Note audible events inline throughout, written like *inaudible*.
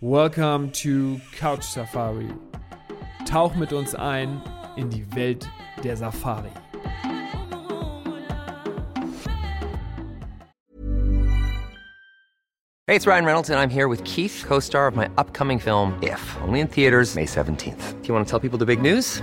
Welcome to Couch Safari. Tauch mit uns ein in die Welt der Safari. Hey, it's Ryan Reynolds, and I'm here with Keith, co star of my upcoming film, If, only in theaters, May 17th. Do you want to tell people the big news?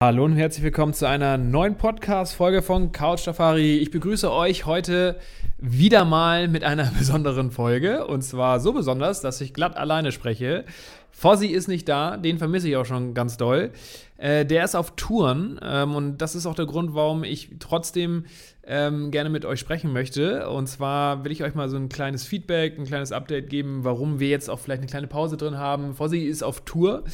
Hallo und herzlich willkommen zu einer neuen Podcast-Folge von Couch Safari. Ich begrüße euch heute wieder mal mit einer *laughs* besonderen Folge. Und zwar so besonders, dass ich glatt alleine spreche. Fossi ist nicht da, den vermisse ich auch schon ganz doll. Äh, der ist auf Touren ähm, und das ist auch der Grund, warum ich trotzdem ähm, gerne mit euch sprechen möchte. Und zwar will ich euch mal so ein kleines Feedback, ein kleines Update geben, warum wir jetzt auch vielleicht eine kleine Pause drin haben. Fossi ist auf Tour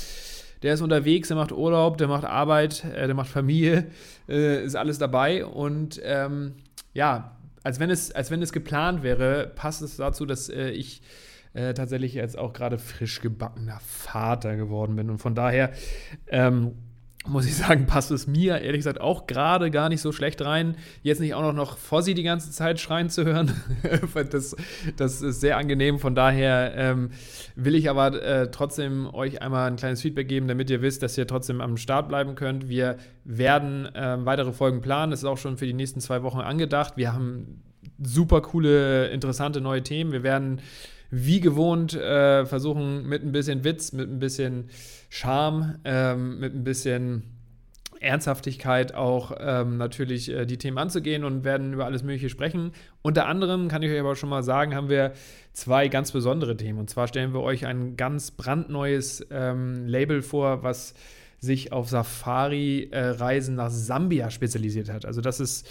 der ist unterwegs, der macht Urlaub, der macht Arbeit, äh, der macht Familie, äh, ist alles dabei. Und ähm, ja, als wenn, es, als wenn es geplant wäre, passt es dazu, dass äh, ich äh, tatsächlich jetzt auch gerade frisch gebackener Vater geworden bin. Und von daher ähm, muss ich sagen, passt es mir ehrlich gesagt auch gerade gar nicht so schlecht rein, jetzt nicht auch noch, noch Fossi die ganze Zeit schreien zu hören. *laughs* das, das ist sehr angenehm. Von daher ähm, will ich aber äh, trotzdem euch einmal ein kleines Feedback geben, damit ihr wisst, dass ihr trotzdem am Start bleiben könnt. Wir werden äh, weitere Folgen planen. Das ist auch schon für die nächsten zwei Wochen angedacht. Wir haben super coole, interessante neue Themen. Wir werden wie gewohnt äh, versuchen mit ein bisschen Witz, mit ein bisschen Charme, ähm, mit ein bisschen Ernsthaftigkeit auch ähm, natürlich äh, die Themen anzugehen und werden über alles Mögliche sprechen. Unter anderem kann ich euch aber schon mal sagen, haben wir zwei ganz besondere Themen. Und zwar stellen wir euch ein ganz brandneues ähm, Label vor, was sich auf Safari-Reisen äh, nach Sambia spezialisiert hat. Also das ist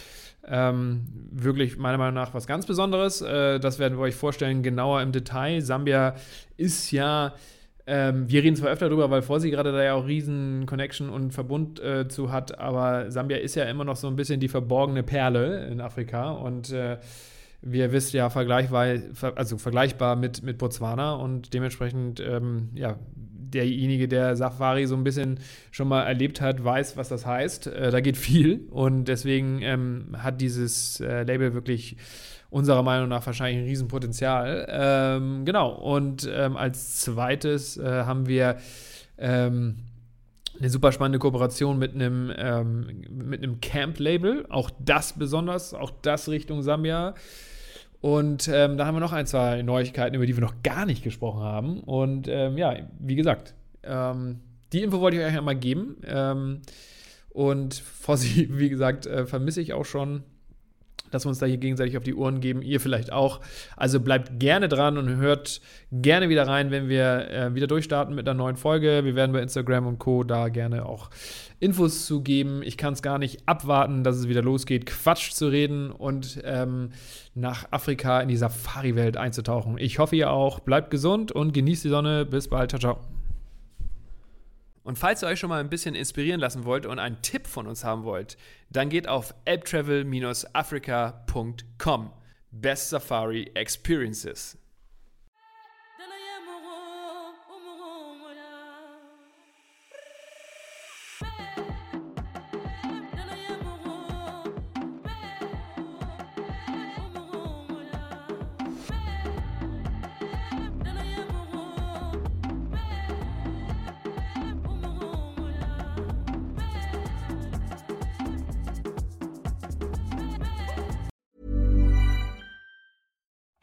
ähm, wirklich meiner Meinung nach was ganz Besonderes. Äh, das werden wir euch vorstellen, genauer im Detail. Sambia ist ja, ähm, wir reden zwar öfter darüber, weil Vorsi gerade da ja auch riesen Connection und Verbund äh, zu hat, aber Sambia ist ja immer noch so ein bisschen die verborgene Perle in Afrika und äh, wir wissen ja vergleichbar, also vergleichbar mit, mit Botswana und dementsprechend ähm, ja, derjenige, der Safari so ein bisschen schon mal erlebt hat, weiß, was das heißt. Äh, da geht viel und deswegen ähm, hat dieses äh, Label wirklich unserer Meinung nach wahrscheinlich ein Riesenpotenzial. Ähm, genau, und ähm, als zweites äh, haben wir ähm, eine super spannende Kooperation mit einem, ähm, mit einem Camp-Label. Auch das besonders, auch das Richtung Sambia. Und ähm, da haben wir noch ein, zwei Neuigkeiten, über die wir noch gar nicht gesprochen haben. Und ähm, ja, wie gesagt, ähm, die Info wollte ich euch einmal geben. Ähm, und Fossi, *laughs* wie gesagt, äh, vermisse ich auch schon dass wir uns da hier gegenseitig auf die Ohren geben, ihr vielleicht auch. Also bleibt gerne dran und hört gerne wieder rein, wenn wir äh, wieder durchstarten mit einer neuen Folge. Wir werden bei Instagram und Co. da gerne auch Infos zu geben. Ich kann es gar nicht abwarten, dass es wieder losgeht, Quatsch zu reden und ähm, nach Afrika in die Safari-Welt einzutauchen. Ich hoffe, ihr auch. Bleibt gesund und genießt die Sonne. Bis bald. Ciao, ciao. Und falls ihr euch schon mal ein bisschen inspirieren lassen wollt und einen Tipp von uns haben wollt, dann geht auf elbtravel-africa.com. Best Safari Experiences.